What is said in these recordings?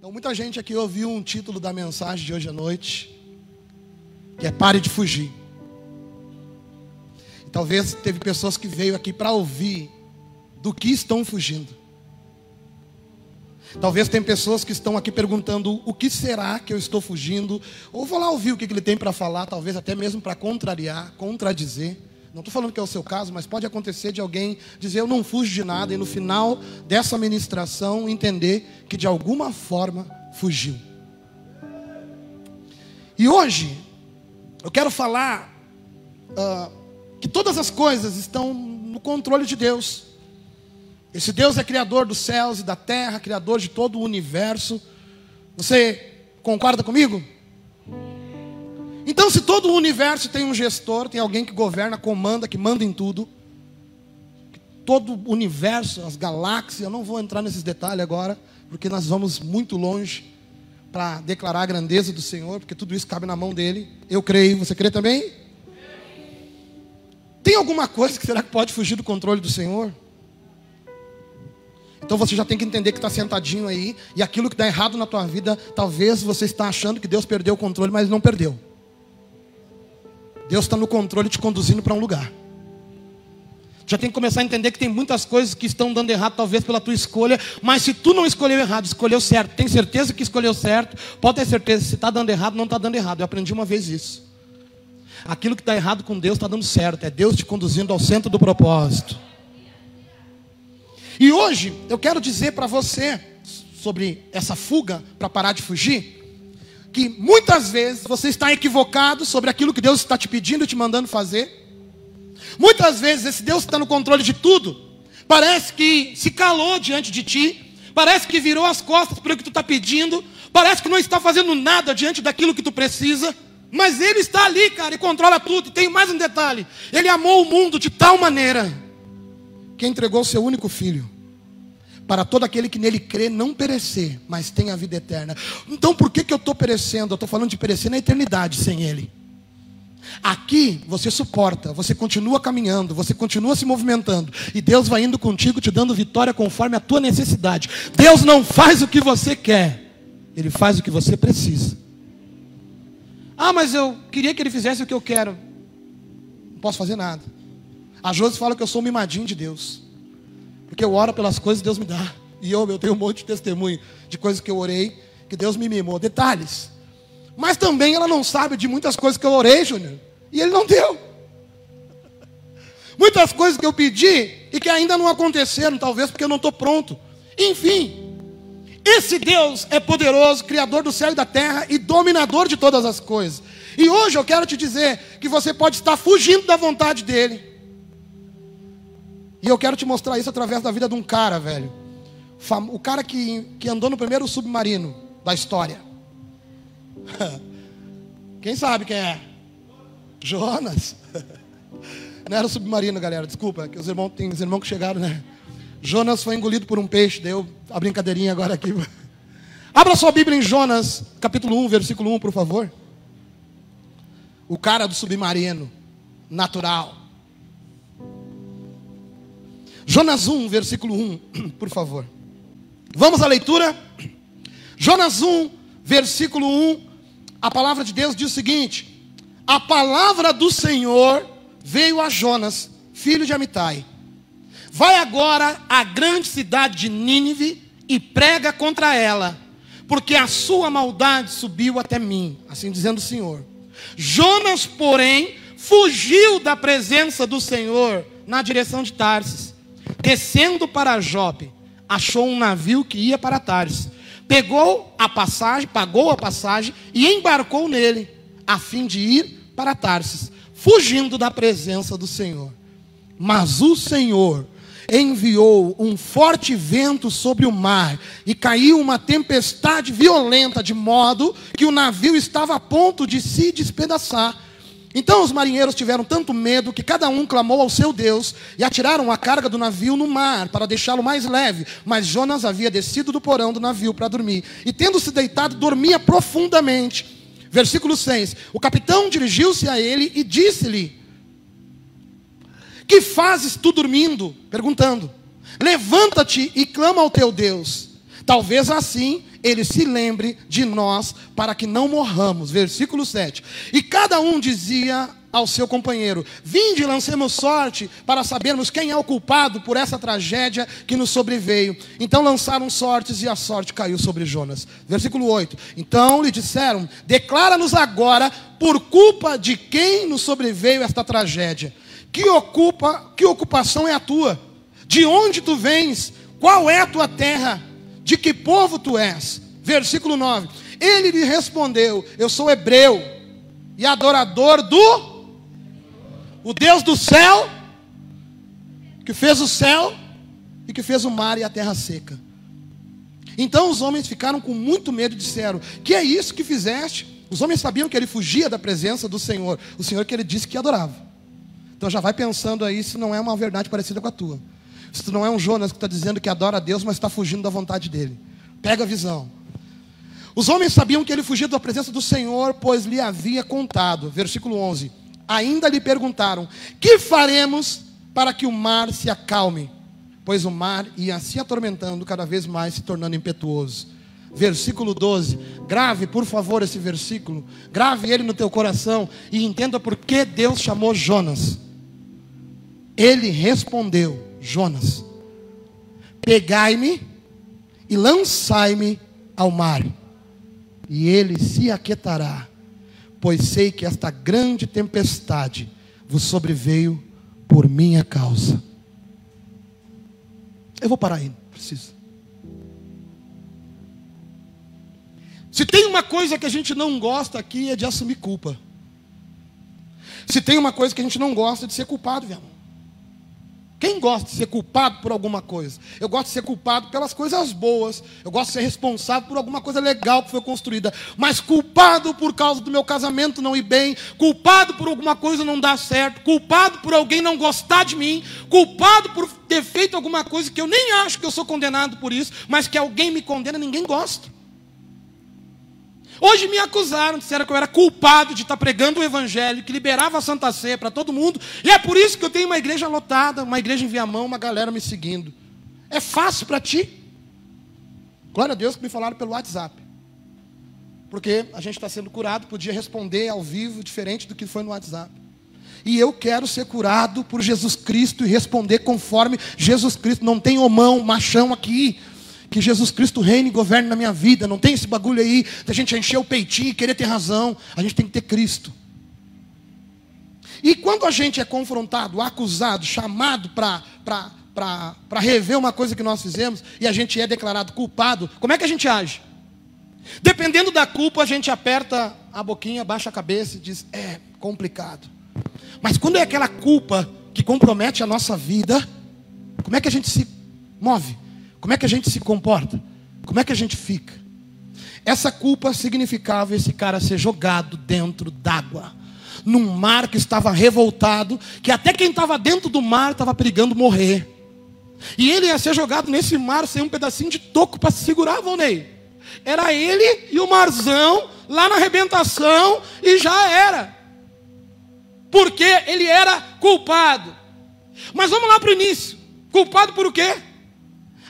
Então, muita gente aqui ouviu um título da mensagem de hoje à noite, que é Pare de Fugir. E talvez teve pessoas que veio aqui para ouvir do que estão fugindo. Talvez tem pessoas que estão aqui perguntando o que será que eu estou fugindo, ou vou lá ouvir o que ele tem para falar, talvez até mesmo para contrariar, contradizer. Não estou falando que é o seu caso, mas pode acontecer de alguém dizer eu não fujo de nada e no final dessa ministração entender que de alguma forma fugiu. E hoje eu quero falar uh, que todas as coisas estão no controle de Deus. Esse Deus é criador dos céus e da terra, criador de todo o universo. Você concorda comigo? Então, se todo o universo tem um gestor, tem alguém que governa, comanda, que manda em tudo, todo o universo, as galáxias, eu não vou entrar nesses detalhes agora, porque nós vamos muito longe para declarar a grandeza do Senhor, porque tudo isso cabe na mão dele. Eu creio, você crê também? Tem alguma coisa que será que pode fugir do controle do Senhor? Então você já tem que entender que está sentadinho aí, e aquilo que dá errado na tua vida, talvez você está achando que Deus perdeu o controle, mas não perdeu. Deus está no controle te conduzindo para um lugar. Já tem que começar a entender que tem muitas coisas que estão dando errado, talvez pela tua escolha, mas se tu não escolheu errado, escolheu certo, tem certeza que escolheu certo, pode ter certeza, se está dando errado, não está dando errado. Eu aprendi uma vez isso. Aquilo que está errado com Deus está dando certo, é Deus te conduzindo ao centro do propósito. E hoje eu quero dizer para você sobre essa fuga para parar de fugir que muitas vezes você está equivocado sobre aquilo que Deus está te pedindo e te mandando fazer. Muitas vezes esse Deus está no controle de tudo. Parece que se calou diante de ti. Parece que virou as costas para o que tu está pedindo. Parece que não está fazendo nada diante daquilo que tu precisa. Mas Ele está ali, cara, e controla tudo. E tem mais um detalhe: Ele amou o mundo de tal maneira que entregou o seu único filho para todo aquele que nele crê não perecer, mas tem a vida eterna. Então por que, que eu estou perecendo? Eu estou falando de perecer na eternidade sem ele. Aqui você suporta, você continua caminhando, você continua se movimentando, e Deus vai indo contigo, te dando vitória conforme a tua necessidade. Deus não faz o que você quer, Ele faz o que você precisa. Ah, mas eu queria que Ele fizesse o que eu quero. Não posso fazer nada. A Josi fala que eu sou um mimadinho de Deus. Porque eu oro pelas coisas que Deus me dá. E eu, eu tenho um monte de testemunho de coisas que eu orei, que Deus me mimou. Detalhes. Mas também ela não sabe de muitas coisas que eu orei, Júnior. E Ele não deu. Muitas coisas que eu pedi e que ainda não aconteceram, talvez porque eu não estou pronto. Enfim, esse Deus é poderoso, Criador do céu e da terra e dominador de todas as coisas. E hoje eu quero te dizer que você pode estar fugindo da vontade dEle. E eu quero te mostrar isso através da vida de um cara, velho. O cara que, que andou no primeiro submarino da história. Quem sabe quem é? Jonas. Não era submarino, galera, desculpa, que os irmãos, tem os irmãos que chegaram, né? Jonas foi engolido por um peixe, deu a brincadeirinha agora aqui. Abra sua Bíblia em Jonas, capítulo 1, versículo 1, por favor. O cara do submarino, natural. Jonas 1, versículo 1, por favor. Vamos à leitura? Jonas 1, versículo 1. A palavra de Deus diz o seguinte: A palavra do Senhor veio a Jonas, filho de Amitai. Vai agora à grande cidade de Nínive e prega contra ela, porque a sua maldade subiu até mim, assim dizendo o Senhor. Jonas, porém, fugiu da presença do Senhor na direção de Tarsis Descendo para Jope, achou um navio que ia para Tarsis. Pegou a passagem, pagou a passagem e embarcou nele, a fim de ir para Tarsis, fugindo da presença do Senhor. Mas o Senhor enviou um forte vento sobre o mar e caiu uma tempestade violenta, de modo que o navio estava a ponto de se despedaçar. Então os marinheiros tiveram tanto medo que cada um clamou ao seu Deus e atiraram a carga do navio no mar para deixá-lo mais leve. Mas Jonas havia descido do porão do navio para dormir e, tendo se deitado, dormia profundamente. Versículo 6: O capitão dirigiu-se a ele e disse-lhe: Que fazes tu dormindo? Perguntando: Levanta-te e clama ao teu Deus. Talvez assim ele se lembre de nós para que não morramos. Versículo 7. E cada um dizia ao seu companheiro: Vinde, lancemos sorte para sabermos quem é o culpado por essa tragédia que nos sobreveio. Então lançaram sortes e a sorte caiu sobre Jonas. Versículo 8. Então lhe disseram: Declara-nos agora por culpa de quem nos sobreveio esta tragédia. Que ocupa, que ocupação é a tua? De onde tu vens? Qual é a tua terra? De que povo tu és? Versículo 9. Ele lhe respondeu: Eu sou hebreu e adorador do o Deus do céu, que fez o céu e que fez o mar e a terra seca. Então os homens ficaram com muito medo e disseram: Que é isso que fizeste? Os homens sabiam que ele fugia da presença do Senhor, o Senhor que ele disse que adorava. Então já vai pensando aí se não é uma verdade parecida com a tua. Se não é um Jonas que está dizendo que adora a Deus, mas está fugindo da vontade dele. Pega a visão. Os homens sabiam que ele fugia da presença do Senhor, pois lhe havia contado. Versículo 11 ainda lhe perguntaram: Que faremos para que o mar se acalme? Pois o mar ia se atormentando cada vez mais, se tornando impetuoso. Versículo 12. Grave, por favor, esse versículo. Grave ele no teu coração e entenda por que Deus chamou Jonas. Ele respondeu: Jonas, pegai-me e lançai-me ao mar, e ele se aquietará pois sei que esta grande tempestade vos sobreveio por minha causa. Eu vou parar aí, preciso. Se tem uma coisa que a gente não gosta aqui é de assumir culpa. Se tem uma coisa que a gente não gosta é de ser culpado, meu irmão. Quem gosta de ser culpado por alguma coisa? Eu gosto de ser culpado pelas coisas boas. Eu gosto de ser responsável por alguma coisa legal que foi construída. Mas culpado por causa do meu casamento não ir bem. Culpado por alguma coisa não dar certo. Culpado por alguém não gostar de mim. Culpado por ter feito alguma coisa que eu nem acho que eu sou condenado por isso. Mas que alguém me condena, ninguém gosta. Hoje me acusaram, disseram que eu era culpado de estar pregando o evangelho, que liberava a Santa Ceia para todo mundo, e é por isso que eu tenho uma igreja lotada, uma igreja em Viamão, uma galera me seguindo. É fácil para ti? Glória a Deus que me falaram pelo WhatsApp. Porque a gente está sendo curado, podia responder ao vivo, diferente do que foi no WhatsApp. E eu quero ser curado por Jesus Cristo e responder conforme Jesus Cristo. Não tem homão, machão aqui que Jesus Cristo reine e governe na minha vida. Não tem esse bagulho aí da gente encher o peitinho e querer ter razão. A gente tem que ter Cristo. E quando a gente é confrontado, acusado, chamado para rever uma coisa que nós fizemos e a gente é declarado culpado, como é que a gente age? Dependendo da culpa, a gente aperta a boquinha, baixa a cabeça e diz: é complicado. Mas quando é aquela culpa que compromete a nossa vida, como é que a gente se move? Como é que a gente se comporta? Como é que a gente fica? Essa culpa significava esse cara ser jogado dentro d'água, num mar que estava revoltado, que até quem estava dentro do mar estava perigando morrer. E ele ia ser jogado nesse mar sem um pedacinho de toco para se segurar, Volney. Era ele e o marzão lá na arrebentação e já era. Porque ele era culpado. Mas vamos lá para o início. Culpado por o quê?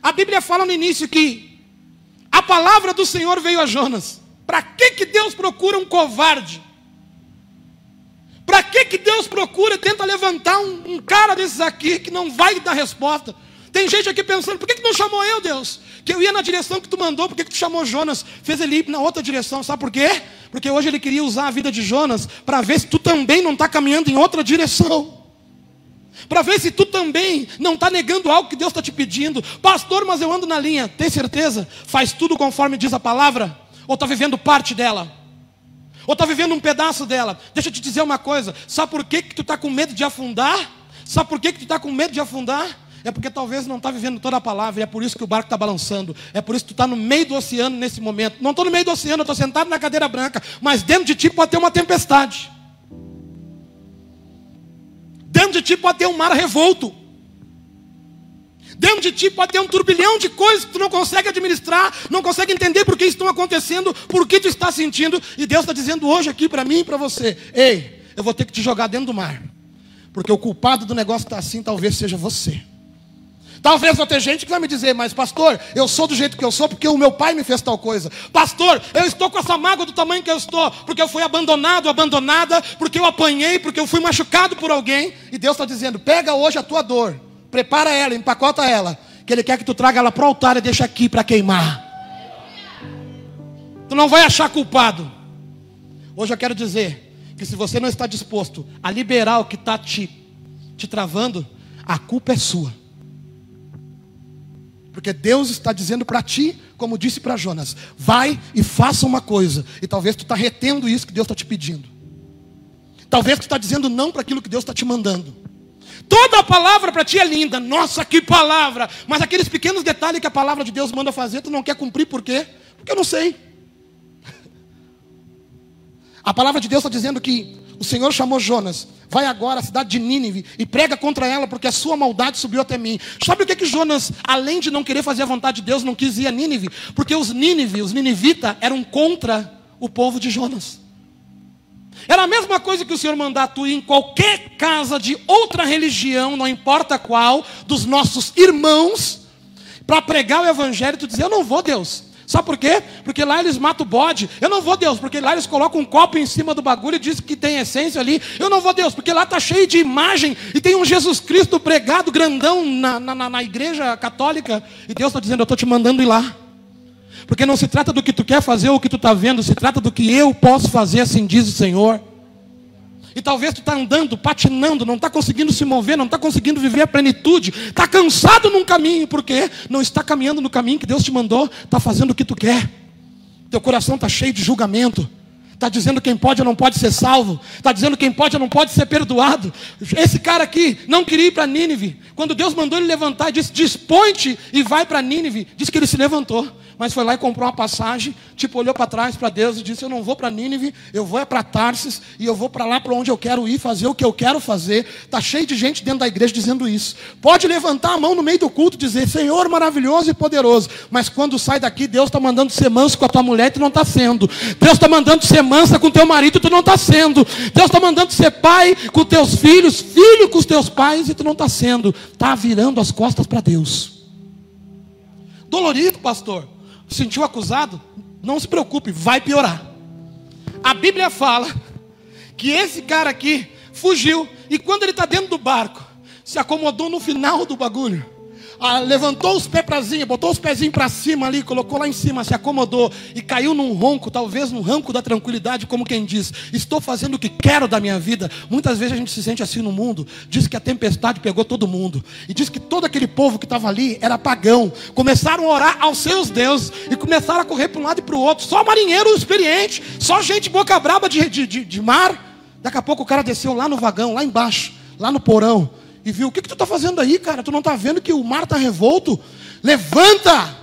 A Bíblia fala no início que a palavra do Senhor veio a Jonas. Para que, que Deus procura um covarde? Para que, que Deus procura, tenta levantar um, um, cara desses aqui que não vai dar resposta? Tem gente aqui pensando, por que, que não chamou eu, Deus? Que eu ia na direção que tu mandou, por que, que tu chamou Jonas? Fez ele ir na outra direção, sabe por quê? Porque hoje ele queria usar a vida de Jonas para ver se tu também não está caminhando em outra direção para ver se tu também não está negando algo que Deus está te pedindo. Pastor, mas eu ando na linha. Tem certeza? Faz tudo conforme diz a palavra? Ou está vivendo parte dela? Ou está vivendo um pedaço dela? Deixa eu te dizer uma coisa. Sabe por que, que tu está com medo de afundar? Sabe por que, que tu está com medo de afundar? É porque talvez não está vivendo toda a palavra, e é por isso que o barco está balançando. É por isso que tu está no meio do oceano nesse momento. Não estou no meio do oceano, estou sentado na cadeira branca, mas dentro de ti pode ter uma tempestade. Dentro de ti pode ter um mar revolto. Dentro de ti pode ter um turbilhão de coisas que tu não consegue administrar, não consegue entender por que estão acontecendo, por que tu está sentindo, e Deus está dizendo hoje aqui para mim e para você: ei, eu vou ter que te jogar dentro do mar, porque o culpado do negócio está assim, talvez seja você. Talvez vai ter gente que vai me dizer, mas pastor, eu sou do jeito que eu sou porque o meu pai me fez tal coisa. Pastor, eu estou com essa mágoa do tamanho que eu estou, porque eu fui abandonado, abandonada, porque eu apanhei, porque eu fui machucado por alguém. E Deus está dizendo: pega hoje a tua dor, prepara ela, empacota ela, que Ele quer que tu traga ela para o altar e deixa aqui para queimar. Tu não vai achar culpado. Hoje eu quero dizer que se você não está disposto a liberar o que está te, te travando, a culpa é sua. Porque Deus está dizendo para ti, como disse para Jonas, vai e faça uma coisa. E talvez tu está retendo isso que Deus está te pedindo. Talvez tu está dizendo não para aquilo que Deus está te mandando. Toda a palavra para ti é linda. Nossa, que palavra! Mas aqueles pequenos detalhes que a palavra de Deus manda fazer, tu não quer cumprir por quê? Porque eu não sei. A palavra de Deus está dizendo que o Senhor chamou Jonas, vai agora à cidade de Nínive e prega contra ela, porque a sua maldade subiu até mim. Sabe o que, que Jonas, além de não querer fazer a vontade de Deus, não quis ir a Nínive? Porque os Nínive, os ninivitas, eram contra o povo de Jonas. Era a mesma coisa que o Senhor mandar tu ir em qualquer casa de outra religião, não importa qual, dos nossos irmãos, para pregar o evangelho e tu dizer, eu não vou, Deus. Sabe por quê? Porque lá eles matam o bode. Eu não vou, Deus, porque lá eles colocam um copo em cima do bagulho e dizem que tem essência ali. Eu não vou, Deus, porque lá está cheio de imagem e tem um Jesus Cristo pregado grandão na, na, na igreja católica. E Deus está dizendo: Eu estou te mandando ir lá. Porque não se trata do que tu quer fazer ou o que tu está vendo, se trata do que eu posso fazer, assim diz o Senhor. E talvez tu está andando, patinando, não está conseguindo se mover, não está conseguindo viver a plenitude, está cansado num caminho, porque não está caminhando no caminho que Deus te mandou, está fazendo o que tu quer. Teu coração está cheio de julgamento. Está dizendo quem pode ou não pode ser salvo. Está dizendo quem pode ou não pode ser perdoado. Esse cara aqui não queria ir para Nínive. Quando Deus mandou ele levantar disse: Dispõe-te e vai para Nínive. Disse que ele se levantou mas foi lá e comprou uma passagem, tipo, olhou para trás para Deus e disse: Eu não vou para Nínive, eu vou é para Tarsis e eu vou para lá para onde eu quero ir, fazer o que eu quero fazer. Está cheio de gente dentro da igreja dizendo isso. Pode levantar a mão no meio do culto e dizer: Senhor maravilhoso e poderoso. Mas quando sai daqui, Deus está mandando ser manso com a tua mulher e tu não está sendo. Deus está mandando ser mansa com teu marido e tu não está sendo. Deus está mandando ser pai com teus filhos, filho com os teus pais e tu não está sendo. Está virando as costas para Deus. Dolorido, pastor sentiu acusado, não se preocupe, vai piorar. A Bíblia fala que esse cara aqui fugiu e quando ele está dentro do barco, se acomodou no final do bagulho ah, levantou os pés cima, botou os pezinhos para cima ali, colocou lá em cima, se acomodou e caiu num ronco, talvez num ranco da tranquilidade, como quem diz: Estou fazendo o que quero da minha vida. Muitas vezes a gente se sente assim no mundo. Diz que a tempestade pegou todo mundo, e diz que todo aquele povo que estava ali era pagão. Começaram a orar aos seus deuses e começaram a correr para um lado e para o outro. Só marinheiro experiente, só gente boca braba de, de, de, de mar. Daqui a pouco o cara desceu lá no vagão, lá embaixo, lá no porão e viu: O que, que tu está fazendo aí, cara? Tu não está vendo que o mar está revolto? Levanta!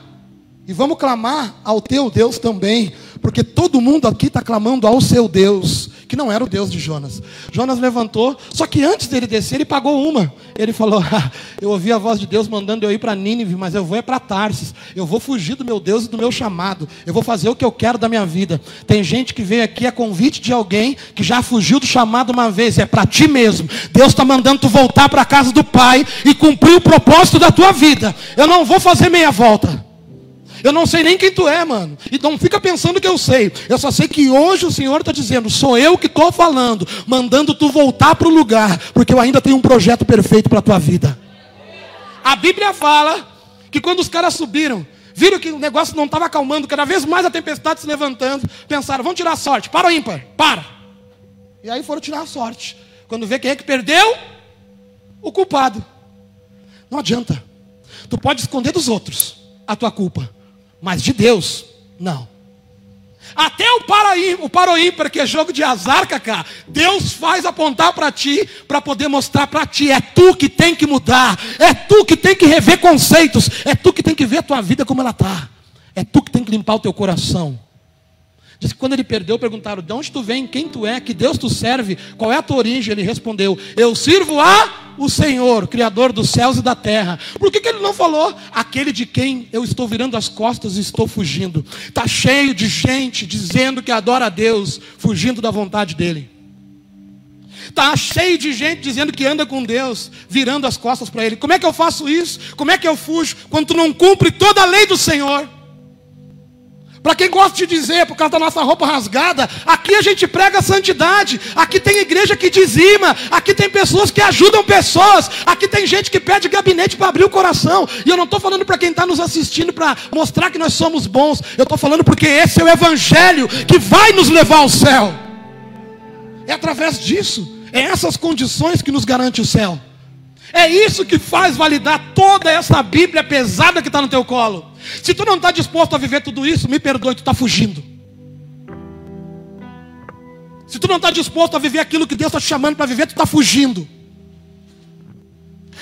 E vamos clamar ao teu Deus também, porque todo mundo aqui está clamando ao seu Deus que não era o Deus de Jonas. Jonas levantou, só que antes dele descer, ele pagou uma. Ele falou: ah, Eu ouvi a voz de Deus mandando eu ir para Nínive, mas eu vou é para Tarsis. Eu vou fugir do meu Deus e do meu chamado. Eu vou fazer o que eu quero da minha vida. Tem gente que veio aqui a convite de alguém que já fugiu do chamado uma vez. É para ti mesmo. Deus está mandando tu voltar para a casa do Pai e cumprir o propósito da tua vida. Eu não vou fazer meia volta. Eu não sei nem quem tu é, mano. E não fica pensando que eu sei. Eu só sei que hoje o Senhor está dizendo: sou eu que estou falando, mandando tu voltar para o lugar, porque eu ainda tenho um projeto perfeito para a tua vida. A Bíblia fala que quando os caras subiram, viram que o negócio não estava acalmando, cada vez mais a tempestade se levantando, pensaram: vamos tirar a sorte, para o ímpar, para. E aí foram tirar a sorte. Quando vê quem é que perdeu, o culpado. Não adianta. Tu pode esconder dos outros a tua culpa. Mas de Deus, não. Até o paraímper, o paroímper, que é jogo de azar, Cacá, Deus faz apontar para ti, para poder mostrar para ti. É tu que tem que mudar, é tu que tem que rever conceitos, é tu que tem que ver a tua vida como ela está, é tu que tem que limpar o teu coração. Diz que quando ele perdeu, perguntaram: De onde tu vem? Quem tu é? Que Deus tu serve? Qual é a tua origem? Ele respondeu: Eu sirvo a o Senhor, Criador dos céus e da terra. Por que, que ele não falou? Aquele de quem eu estou virando as costas e estou fugindo. Está cheio de gente dizendo que adora a Deus, fugindo da vontade dele. Está cheio de gente dizendo que anda com Deus, virando as costas para Ele. Como é que eu faço isso? Como é que eu fujo quando tu não cumpre toda a lei do Senhor? Para quem gosta de dizer, por causa da nossa roupa rasgada, aqui a gente prega santidade, aqui tem igreja que dizima, aqui tem pessoas que ajudam pessoas, aqui tem gente que pede gabinete para abrir o coração. E eu não estou falando para quem está nos assistindo para mostrar que nós somos bons, eu estou falando porque esse é o Evangelho que vai nos levar ao céu. É através disso, é essas condições que nos garante o céu. É isso que faz validar toda essa Bíblia pesada que está no teu colo. Se tu não está disposto a viver tudo isso, me perdoe, tu está fugindo. Se tu não está disposto a viver aquilo que Deus está te chamando para viver, tu está fugindo.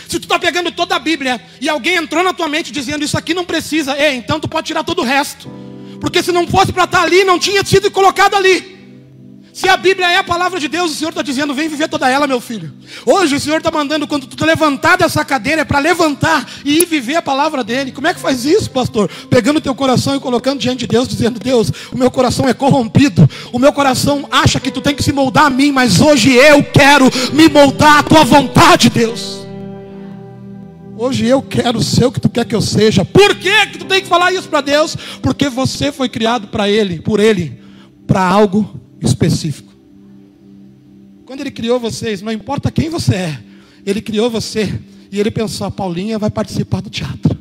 Se tu está pegando toda a Bíblia e alguém entrou na tua mente dizendo isso aqui não precisa, ei, então tu pode tirar todo o resto. Porque se não fosse para estar tá ali, não tinha sido colocado ali. Se a Bíblia é a palavra de Deus, o Senhor está dizendo: vem viver toda ela, meu filho. Hoje o Senhor está mandando, quando tu levantar dessa cadeira, é para levantar e ir viver a palavra dele. Como é que faz isso, pastor? Pegando teu coração e colocando diante de Deus, dizendo: Deus, o meu coração é corrompido. O meu coração acha que tu tem que se moldar a mim, mas hoje eu quero me moldar à tua vontade, Deus. Hoje eu quero ser o que tu quer que eu seja. Por que, que tu tem que falar isso para Deus? Porque você foi criado para Ele, por Ele, para algo específico. Quando ele criou vocês, não importa quem você é, ele criou você e ele pensou: a Paulinha vai participar do teatro.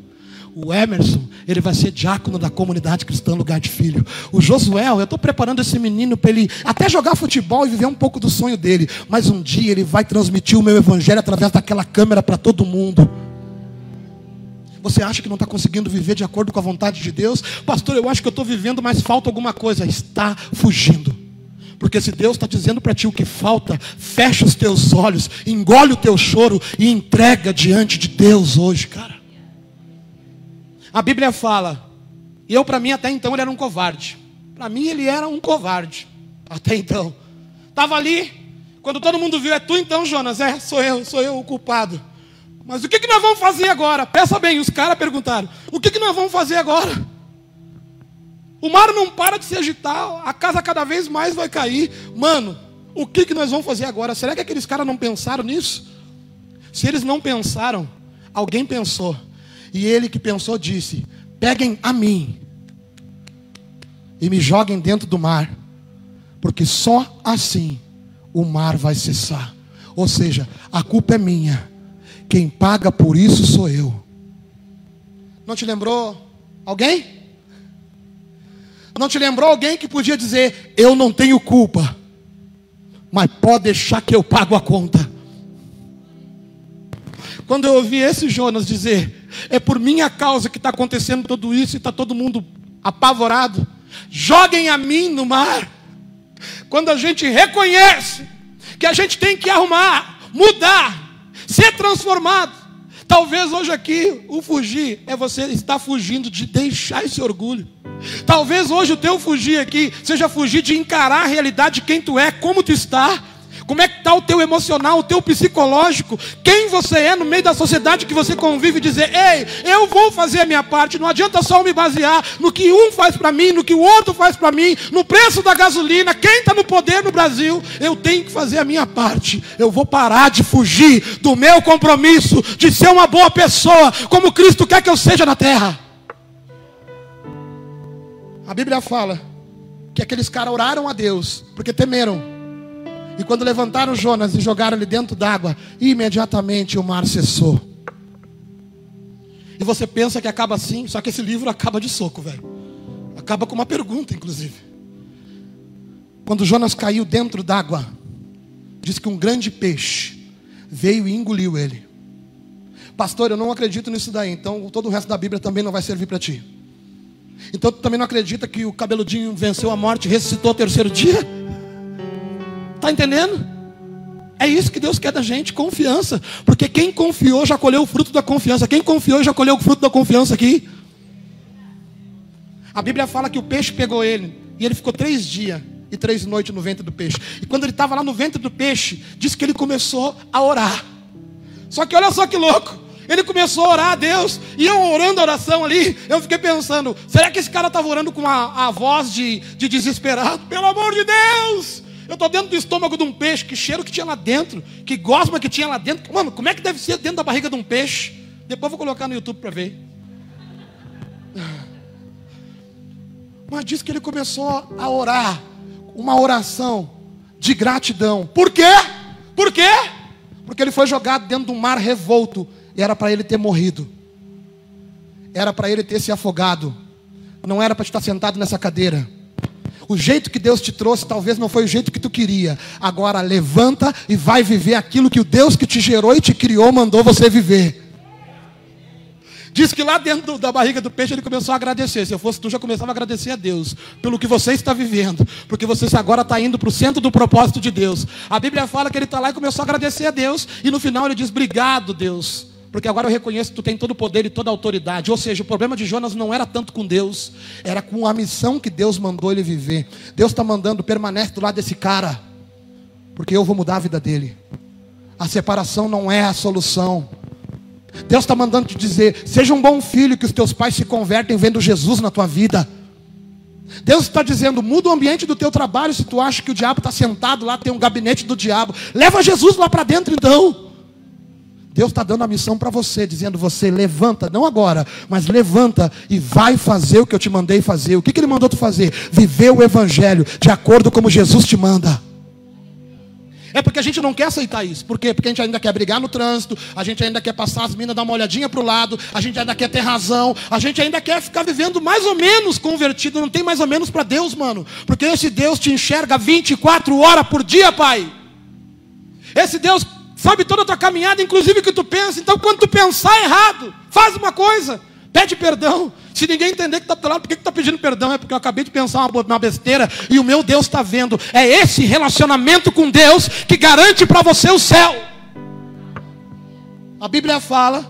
O Emerson, ele vai ser diácono da comunidade cristã Lugar de Filho. O Josuel, eu estou preparando esse menino para ele até jogar futebol e viver um pouco do sonho dele. Mas um dia ele vai transmitir o meu evangelho através daquela câmera para todo mundo. Você acha que não está conseguindo viver de acordo com a vontade de Deus? Pastor, eu acho que eu estou vivendo, mas falta alguma coisa. Está fugindo. Porque se Deus está dizendo para ti o que falta, fecha os teus olhos, engole o teu choro e entrega diante de Deus hoje, cara. A Bíblia fala, e eu para mim até então ele era um covarde. Para mim ele era um covarde. Até então. Estava ali, quando todo mundo viu, é tu então, Jonas? É, sou eu, sou eu o culpado. Mas o que, que nós vamos fazer agora? Peça bem, os caras perguntaram: o que, que nós vamos fazer agora? O mar não para de se agitar, a casa cada vez mais vai cair. Mano, o que, que nós vamos fazer agora? Será que aqueles caras não pensaram nisso? Se eles não pensaram, alguém pensou. E ele que pensou disse: Peguem a mim e me joguem dentro do mar, porque só assim o mar vai cessar. Ou seja, a culpa é minha, quem paga por isso sou eu. Não te lembrou alguém? Não te lembrou alguém que podia dizer: Eu não tenho culpa, mas pode deixar que eu pago a conta. Quando eu ouvi esse Jonas dizer: É por minha causa que está acontecendo tudo isso e está todo mundo apavorado, joguem a mim no mar. Quando a gente reconhece que a gente tem que arrumar, mudar, ser transformado. Talvez hoje aqui o fugir é você estar fugindo de deixar esse orgulho. Talvez hoje o teu fugir aqui seja fugir de encarar a realidade de quem tu é, como tu está. Como é que está o teu emocional, o teu psicológico? Quem você é no meio da sociedade que você convive e dizer, ei, eu vou fazer a minha parte. Não adianta só me basear no que um faz para mim, no que o outro faz para mim, no preço da gasolina. Quem está no poder no Brasil, eu tenho que fazer a minha parte. Eu vou parar de fugir do meu compromisso de ser uma boa pessoa, como Cristo quer que eu seja na terra. A Bíblia fala que aqueles caras oraram a Deus porque temeram. E quando levantaram Jonas e jogaram ele dentro d'água, imediatamente o mar cessou. E você pensa que acaba assim, só que esse livro acaba de soco, velho. Acaba com uma pergunta, inclusive. Quando Jonas caiu dentro d'água, diz que um grande peixe veio e engoliu ele. Pastor, eu não acredito nisso daí, então todo o resto da Bíblia também não vai servir para ti. Então tu também não acredita que o cabeludinho venceu a morte ressuscitou ao terceiro dia? Está entendendo? É isso que Deus quer da gente, confiança. Porque quem confiou já colheu o fruto da confiança. Quem confiou já colheu o fruto da confiança aqui. A Bíblia fala que o peixe pegou ele. E ele ficou três dias e três noites no ventre do peixe. E quando ele estava lá no ventre do peixe, diz que ele começou a orar. Só que olha só que louco. Ele começou a orar a Deus, e eu orando a oração ali, eu fiquei pensando: será que esse cara estava orando com a, a voz de, de desesperado? Pelo amor de Deus, Eu estou dentro do estômago de um peixe, que cheiro que tinha lá dentro, que gosma que tinha lá dentro. Mano, como é que deve ser dentro da barriga de um peixe? Depois vou colocar no YouTube para ver. Mas diz que ele começou a orar, uma oração de gratidão. Por quê? Por quê? Porque ele foi jogado dentro de um mar revolto era para ele ter morrido. Era para ele ter se afogado. Não era para estar sentado nessa cadeira. O jeito que Deus te trouxe talvez não foi o jeito que tu queria. Agora levanta e vai viver aquilo que o Deus que te gerou e te criou mandou você viver. Diz que lá dentro da barriga do peixe ele começou a agradecer. Se eu fosse tu, já começava a agradecer a Deus pelo que você está vivendo, porque você agora está indo para o centro do propósito de Deus. A Bíblia fala que ele está lá e começou a agradecer a Deus, e no final ele diz: Obrigado, Deus, porque agora eu reconheço que tu tem todo o poder e toda a autoridade. Ou seja, o problema de Jonas não era tanto com Deus, era com a missão que Deus mandou ele viver. Deus está mandando, permanece do lado desse cara, porque eu vou mudar a vida dele. A separação não é a solução. Deus está mandando te dizer: seja um bom filho, que os teus pais se convertem vendo Jesus na tua vida. Deus está dizendo: muda o ambiente do teu trabalho. Se tu acha que o diabo está sentado lá, tem um gabinete do diabo, leva Jesus lá para dentro então. Deus está dando a missão para você, dizendo: você levanta, não agora, mas levanta e vai fazer o que eu te mandei fazer. O que, que Ele mandou tu fazer? Viver o Evangelho de acordo como Jesus te manda. É porque a gente não quer aceitar isso. Por quê? Porque a gente ainda quer brigar no trânsito, a gente ainda quer passar as minas, dar uma olhadinha para o lado, a gente ainda quer ter razão, a gente ainda quer ficar vivendo mais ou menos convertido. Não tem mais ou menos para Deus, mano. Porque esse Deus te enxerga 24 horas por dia, pai. Esse Deus sabe toda a tua caminhada, inclusive o que tu pensa. Então, quando tu pensar errado, faz uma coisa. Pede perdão. Se ninguém entender que está do lado, por que está pedindo perdão? É porque eu acabei de pensar uma, besteira e o meu Deus está vendo. É esse relacionamento com Deus que garante para você o céu. A Bíblia fala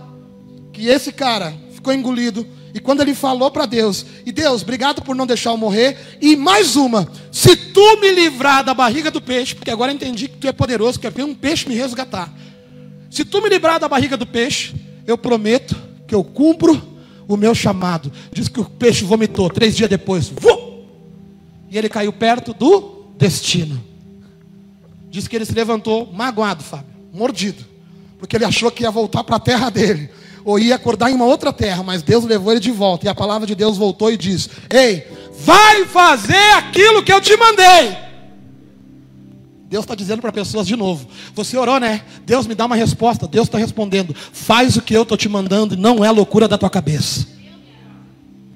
que esse cara ficou engolido. E quando ele falou para Deus, e Deus, obrigado por não deixar eu morrer. E mais uma, se tu me livrar da barriga do peixe, porque agora entendi que tu é poderoso, que é um peixe me resgatar. Se tu me livrar da barriga do peixe, eu prometo que eu cumpro o meu chamado. Diz que o peixe vomitou três dias depois. E ele caiu perto do destino. Diz que ele se levantou magoado, Fábio, mordido. Porque ele achou que ia voltar para a terra dele. Ou ia acordar em uma outra terra, mas Deus levou ele de volta. E a palavra de Deus voltou e diz: Ei, vai fazer aquilo que eu te mandei. Deus está dizendo para pessoas de novo: Você orou, né? Deus me dá uma resposta. Deus está respondendo: Faz o que eu estou te mandando e não é loucura da tua cabeça.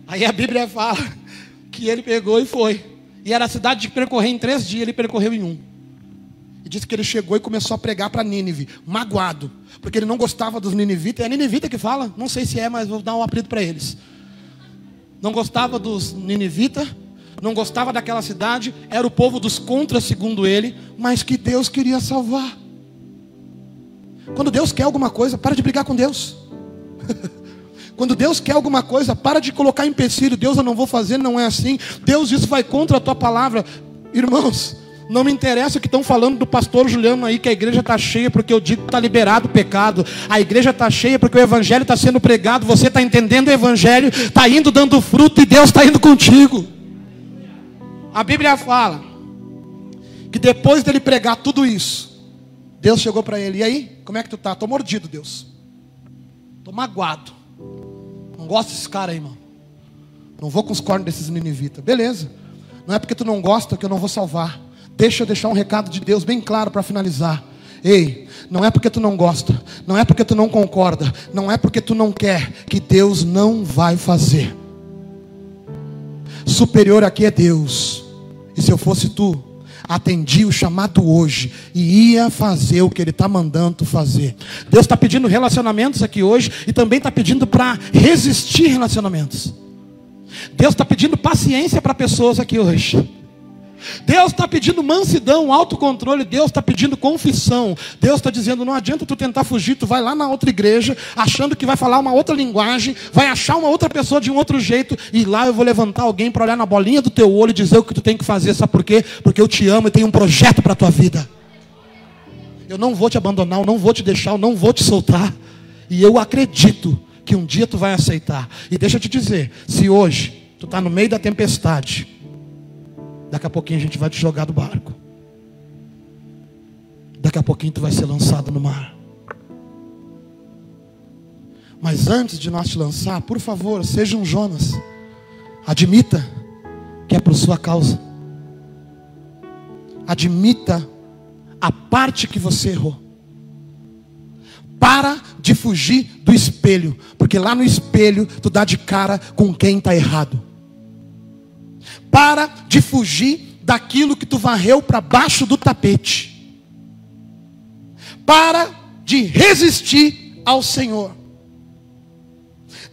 Aí a Bíblia fala que ele pegou e foi. E era a cidade de percorrer em três dias, ele percorreu em um. E disse que ele chegou e começou a pregar para Nínive, magoado, porque ele não gostava dos ninivitas. É ninivita que fala? Não sei se é, mas vou dar um apelido para eles. Não gostava dos ninivitas não gostava daquela cidade, era o povo dos contras, segundo ele, mas que Deus queria salvar. Quando Deus quer alguma coisa, para de brigar com Deus. Quando Deus quer alguma coisa, para de colocar empecilho. Deus, eu não vou fazer, não é assim. Deus, isso vai contra a tua palavra. Irmãos, não me interessa o que estão falando do pastor Juliano aí, que a igreja está cheia porque eu digo que está liberado o pecado. A igreja está cheia porque o evangelho está sendo pregado. Você está entendendo o evangelho, está indo dando fruto e Deus está indo contigo. A Bíblia fala que depois dele pregar tudo isso, Deus chegou para ele: E aí, como é que tu tá? Tô mordido, Deus. Tô magoado. Não gosto desse cara aí, mano. Não vou com os cornos desses ninivitas. Beleza. Não é porque tu não gosta que eu não vou salvar. Deixa eu deixar um recado de Deus bem claro para finalizar. Ei, não é porque tu não gosta, não é porque tu não concorda, não é porque tu não quer que Deus não vai fazer. Superior aqui é Deus. E se eu fosse tu, atendi o chamado hoje e ia fazer o que Ele está mandando fazer. Deus está pedindo relacionamentos aqui hoje e também está pedindo para resistir relacionamentos. Deus está pedindo paciência para pessoas aqui hoje. Deus está pedindo mansidão, autocontrole, Deus está pedindo confissão. Deus está dizendo: não adianta tu tentar fugir, tu vai lá na outra igreja, achando que vai falar uma outra linguagem, vai achar uma outra pessoa de um outro jeito, e lá eu vou levantar alguém para olhar na bolinha do teu olho e dizer o que tu tem que fazer. Sabe por quê? Porque eu te amo e tenho um projeto para a tua vida. Eu não vou te abandonar, eu não vou te deixar, eu não vou te soltar. E eu acredito que um dia tu vai aceitar. E deixa eu te dizer: se hoje tu está no meio da tempestade, Daqui a pouquinho a gente vai te jogar do barco. daqui a pouquinho tu vai ser lançado no mar. Mas antes de nós te lançar, por favor, seja um Jonas. Admita que é por sua causa. Admita a parte que você errou. Para de fugir do espelho, porque lá no espelho tu dá de cara com quem está errado. Para de fugir daquilo que tu varreu para baixo do tapete. Para de resistir ao Senhor.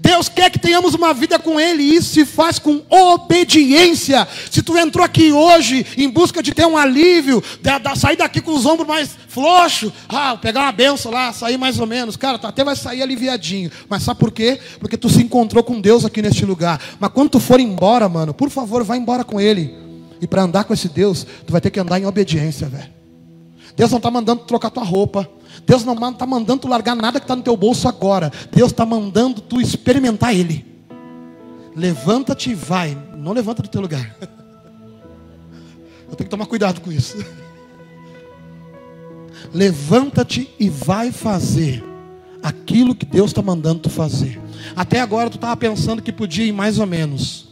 Deus quer que tenhamos uma vida com Ele, e isso se faz com obediência. Se tu entrou aqui hoje em busca de ter um alívio, de, de, sair daqui com os ombros mais frouxos, ah, pegar uma benção lá, sair mais ou menos, cara, tu até vai sair aliviadinho. Mas sabe por quê? Porque tu se encontrou com Deus aqui neste lugar. Mas quando tu for embora, mano, por favor, vai embora com Ele. E para andar com esse Deus, tu vai ter que andar em obediência, velho. Deus não está mandando trocar tua roupa. Deus não está mandando tu largar nada que está no teu bolso agora. Deus está mandando tu experimentar Ele. Levanta-te e vai. Não levanta do teu lugar. Eu tenho que tomar cuidado com isso. Levanta-te e vai fazer aquilo que Deus está mandando tu fazer. Até agora tu estava pensando que podia ir mais ou menos.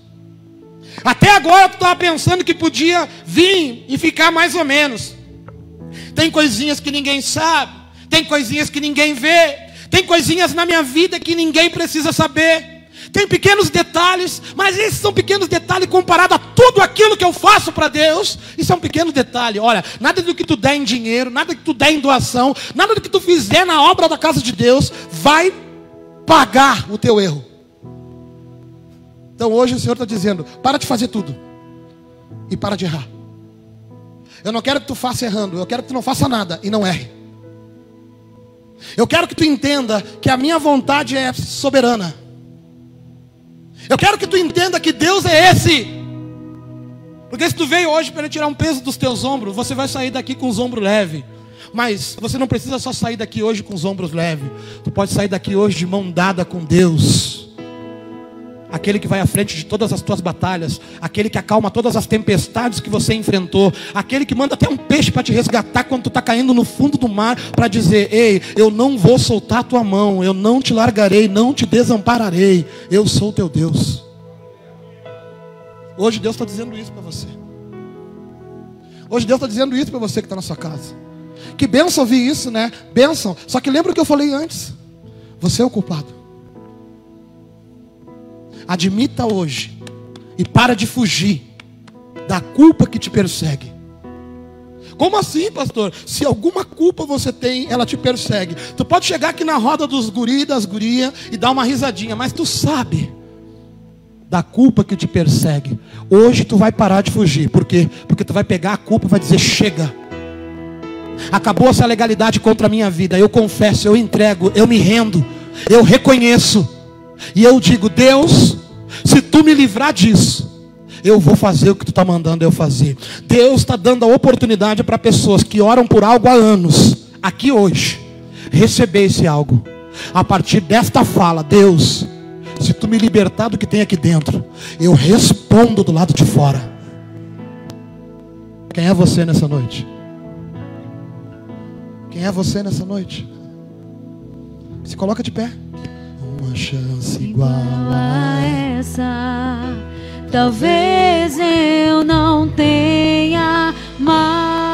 Até agora tu estava pensando que podia vir e ficar mais ou menos. Tem coisinhas que ninguém sabe, tem coisinhas que ninguém vê, tem coisinhas na minha vida que ninguém precisa saber. Tem pequenos detalhes, mas esses são pequenos detalhes comparado a tudo aquilo que eu faço para Deus. Isso é um pequeno detalhe. Olha, nada do que tu der em dinheiro, nada do que tu der em doação, nada do que tu fizer na obra da casa de Deus vai pagar o teu erro. Então hoje o Senhor está dizendo: para de fazer tudo e para de errar. Eu não quero que tu faça errando, eu quero que tu não faça nada e não erre. Eu quero que tu entenda que a minha vontade é soberana. Eu quero que tu entenda que Deus é esse. Porque se tu veio hoje para tirar um peso dos teus ombros, você vai sair daqui com os ombros leves. Mas você não precisa só sair daqui hoje com os ombros leves. Tu pode sair daqui hoje de mão dada com Deus aquele que vai à frente de todas as tuas batalhas, aquele que acalma todas as tempestades que você enfrentou, aquele que manda até um peixe para te resgatar quando tu está caindo no fundo do mar, para dizer: Ei, eu não vou soltar a tua mão, eu não te largarei, não te desampararei, eu sou teu Deus. Hoje Deus está dizendo isso para você. Hoje Deus está dizendo isso para você que está na sua casa. Que benção ouvir isso, né? Benção. Só que lembra o que eu falei antes. Você é o culpado. Admita hoje e para de fugir da culpa que te persegue. Como assim, pastor? Se alguma culpa você tem, ela te persegue. Tu pode chegar aqui na roda dos guri, das gurias e dar uma risadinha, mas tu sabe da culpa que te persegue. Hoje tu vai parar de fugir. Por quê? Porque tu vai pegar a culpa e vai dizer: chega. Acabou essa legalidade contra a minha vida. Eu confesso, eu entrego, eu me rendo, eu reconheço. E eu digo, Deus, se tu me livrar disso, eu vou fazer o que tu está mandando eu fazer. Deus está dando a oportunidade para pessoas que oram por algo há anos, aqui hoje, receber esse algo. A partir desta fala, Deus, se tu me libertar do que tem aqui dentro, eu respondo do lado de fora. Quem é você nessa noite? Quem é você nessa noite? Se coloca de pé uma chance igual a essa. Talvez eu não tenha mais.